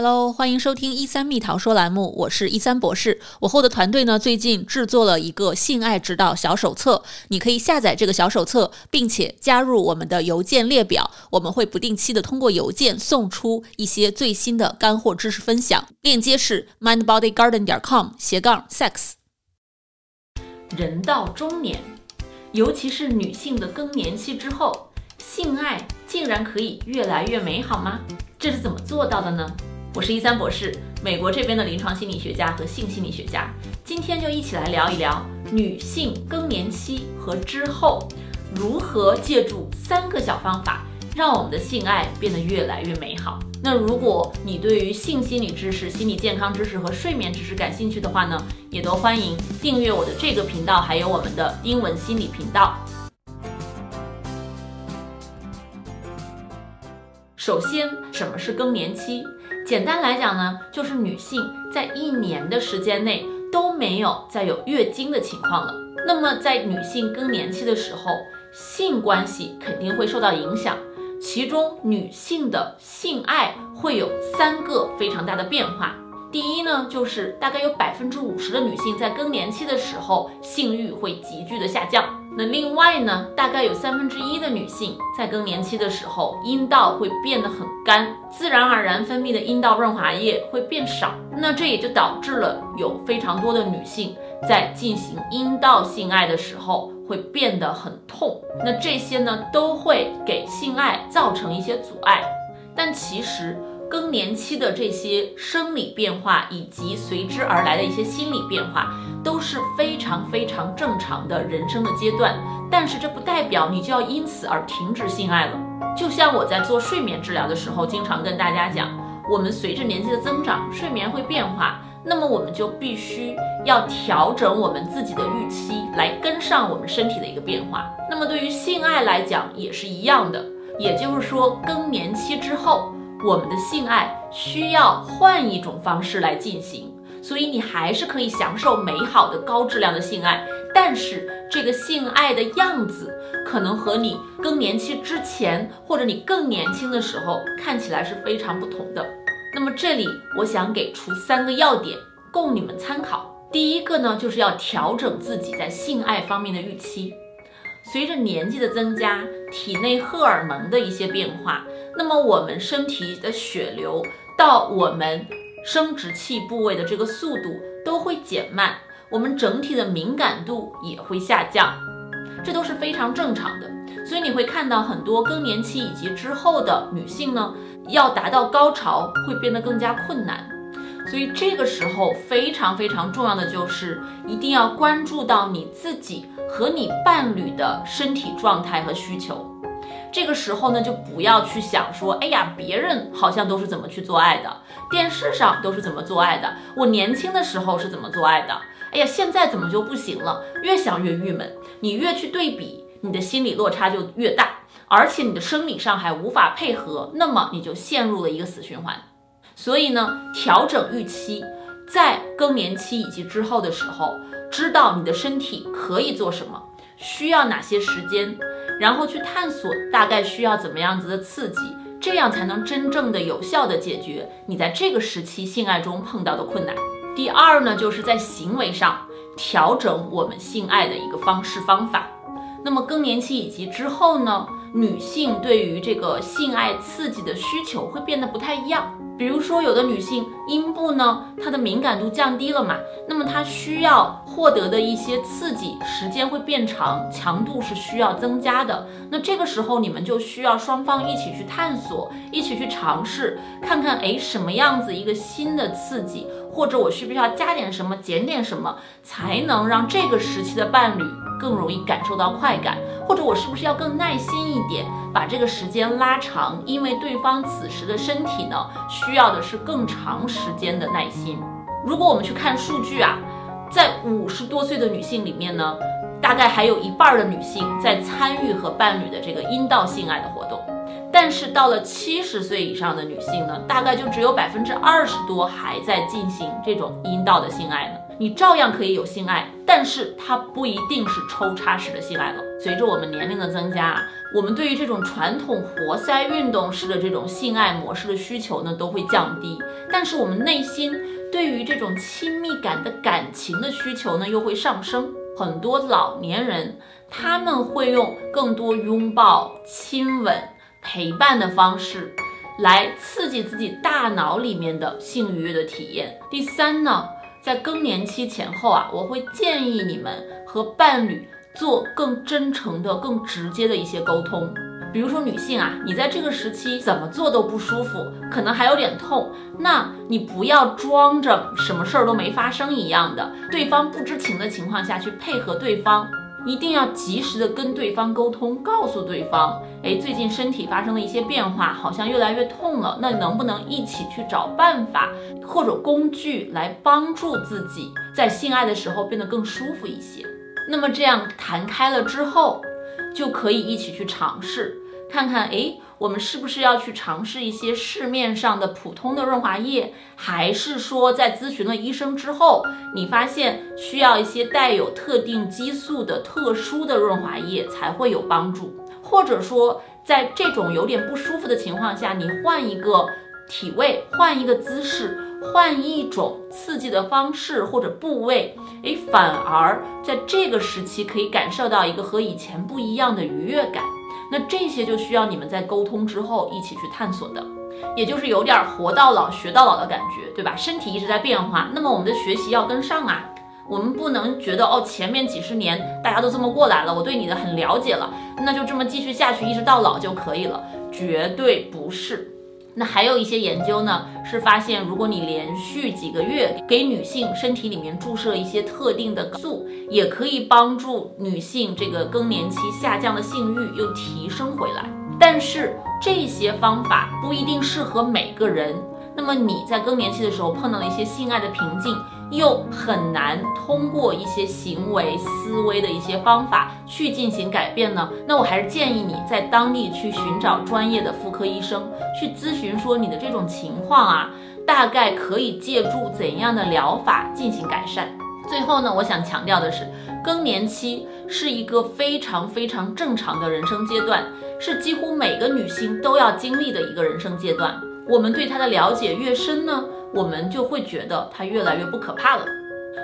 Hello，欢迎收听一三蜜桃说栏目，我是一三博士。我后的团队呢，最近制作了一个性爱指导小手册，你可以下载这个小手册，并且加入我们的邮件列表，我们会不定期的通过邮件送出一些最新的干货知识分享。链接是 mindbodygarden 点 com 斜杠 sex。人到中年，尤其是女性的更年期之后，性爱竟然可以越来越美好吗？这是怎么做到的呢？我是一三博士，美国这边的临床心理学家和性心理学家，今天就一起来聊一聊女性更年期和之后如何借助三个小方法，让我们的性爱变得越来越美好。那如果你对于性心理知识、心理健康知识和睡眠知识感兴趣的话呢，也都欢迎订阅我的这个频道，还有我们的英文心理频道。首先，什么是更年期？简单来讲呢，就是女性在一年的时间内都没有再有月经的情况了。那么在女性更年期的时候，性关系肯定会受到影响，其中女性的性爱会有三个非常大的变化。第一呢，就是大概有百分之五十的女性在更年期的时候性欲会急剧的下降。那另外呢，大概有三分之一的女性在更年期的时候，阴道会变得很干，自然而然分泌的阴道润滑液会变少。那这也就导致了有非常多的女性在进行阴道性爱的时候会变得很痛。那这些呢，都会给性爱造成一些阻碍。但其实。更年期的这些生理变化以及随之而来的一些心理变化都是非常非常正常的人生的阶段，但是这不代表你就要因此而停止性爱了。就像我在做睡眠治疗的时候，经常跟大家讲，我们随着年纪的增长，睡眠会变化，那么我们就必须要调整我们自己的预期来跟上我们身体的一个变化。那么对于性爱来讲也是一样的，也就是说更年期之后。我们的性爱需要换一种方式来进行，所以你还是可以享受美好的高质量的性爱，但是这个性爱的样子可能和你更年期之前或者你更年轻的时候看起来是非常不同的。那么这里我想给出三个要点供你们参考。第一个呢，就是要调整自己在性爱方面的预期。随着年纪的增加，体内荷尔蒙的一些变化，那么我们身体的血流到我们生殖器部位的这个速度都会减慢，我们整体的敏感度也会下降，这都是非常正常的。所以你会看到很多更年期以及之后的女性呢，要达到高潮会变得更加困难。所以这个时候非常非常重要的就是一定要关注到你自己。和你伴侣的身体状态和需求，这个时候呢，就不要去想说，哎呀，别人好像都是怎么去做爱的，电视上都是怎么做爱的，我年轻的时候是怎么做爱的，哎呀，现在怎么就不行了？越想越郁闷，你越去对比，你的心理落差就越大，而且你的生理上还无法配合，那么你就陷入了一个死循环。所以呢，调整预期，在更年期以及之后的时候。知道你的身体可以做什么，需要哪些时间，然后去探索大概需要怎么样子的刺激，这样才能真正的有效的解决你在这个时期性爱中碰到的困难。第二呢，就是在行为上调整我们性爱的一个方式方法。那么更年期以及之后呢，女性对于这个性爱刺激的需求会变得不太一样。比如说，有的女性阴部呢，它的敏感度降低了嘛，那么她需要获得的一些刺激时间会变长，强度是需要增加的。那这个时候，你们就需要双方一起去探索，一起去尝试，看看哎什么样子一个新的刺激，或者我需不需要加点什么，减点什么，才能让这个时期的伴侣更容易感受到快感。或者我是不是要更耐心一点，把这个时间拉长？因为对方此时的身体呢，需要的是更长时间的耐心。如果我们去看数据啊，在五十多岁的女性里面呢，大概还有一半的女性在参与和伴侣的这个阴道性爱的活动。但是到了七十岁以上的女性呢，大概就只有百分之二十多还在进行这种阴道的性爱呢。你照样可以有性爱，但是它不一定是抽插式的性爱了。随着我们年龄的增加，我们对于这种传统活塞运动式的这种性爱模式的需求呢，都会降低。但是我们内心对于这种亲密感的感情的需求呢，又会上升。很多老年人他们会用更多拥抱、亲吻、陪伴的方式。来刺激自己大脑里面的性愉悦的体验。第三呢，在更年期前后啊，我会建议你们和伴侣做更真诚的、更直接的一些沟通。比如说女性啊，你在这个时期怎么做都不舒服，可能还有点痛，那你不要装着什么事儿都没发生一样的，对方不知情的情况下去配合对方。一定要及时的跟对方沟通，告诉对方，哎，最近身体发生了一些变化，好像越来越痛了。那能不能一起去找办法或者工具来帮助自己在性爱的时候变得更舒服一些？那么这样谈开了之后，就可以一起去尝试。看看，哎，我们是不是要去尝试一些市面上的普通的润滑液，还是说在咨询了医生之后，你发现需要一些带有特定激素的特殊的润滑液才会有帮助？或者说，在这种有点不舒服的情况下，你换一个体位，换一个姿势，换一种刺激的方式或者部位，哎，反而在这个时期可以感受到一个和以前不一样的愉悦感。那这些就需要你们在沟通之后一起去探索的，也就是有点活到老学到老的感觉，对吧？身体一直在变化，那么我们的学习要跟上啊。我们不能觉得哦，前面几十年大家都这么过来了，我对你的很了解了，那就这么继续下去，一直到老就可以了，绝对不是。那还有一些研究呢，是发现如果你连续几个月给女性身体里面注射一些特定的素，也可以帮助女性这个更年期下降的性欲又提升回来。但是这些方法不一定适合每个人。那么你在更年期的时候碰到了一些性爱的瓶颈。又很难通过一些行为思维的一些方法去进行改变呢？那我还是建议你在当地去寻找专业的妇科医生去咨询，说你的这种情况啊，大概可以借助怎样的疗法进行改善。最后呢，我想强调的是，更年期是一个非常非常正常的人生阶段，是几乎每个女性都要经历的一个人生阶段。我们对它的了解越深呢？我们就会觉得它越来越不可怕了，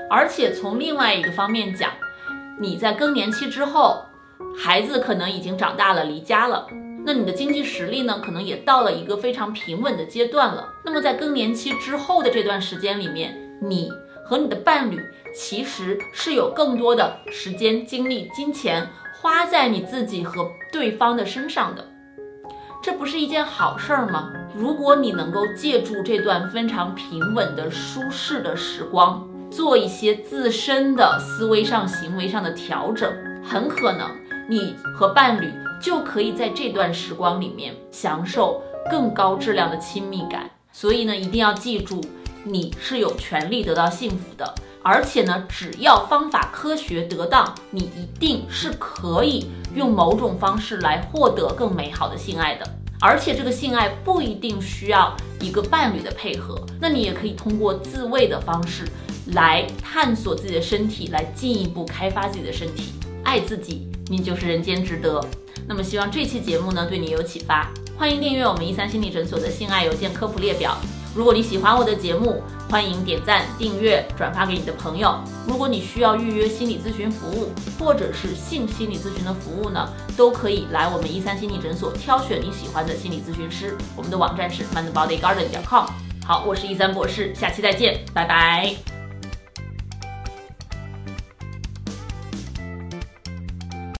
而且从另外一个方面讲，你在更年期之后，孩子可能已经长大了，离家了，那你的经济实力呢，可能也到了一个非常平稳的阶段了。那么在更年期之后的这段时间里面，你和你的伴侣其实是有更多的时间、精力、金钱花在你自己和对方的身上的。这不是一件好事儿吗？如果你能够借助这段非常平稳的、舒适的时光，做一些自身的思维上、行为上的调整，很可能你和伴侣就可以在这段时光里面享受更高质量的亲密感。所以呢，一定要记住，你是有权利得到幸福的。而且呢，只要方法科学得当，你一定是可以用某种方式来获得更美好的性爱的。而且这个性爱不一定需要一个伴侣的配合，那你也可以通过自慰的方式来探索自己的身体，来进一步开发自己的身体，爱自己，你就是人间值得。那么希望这期节目呢对你有启发，欢迎订阅我们一三心理诊所的性爱邮件科普列表。如果你喜欢我的节目，欢迎点赞、订阅、转发给你的朋友。如果你需要预约心理咨询服务，或者是性心理咨询的服务呢，都可以来我们一三心理诊所挑选你喜欢的心理咨询师。我们的网站是 mindbodygarden.com。好，我是一三博士，下期再见，拜拜。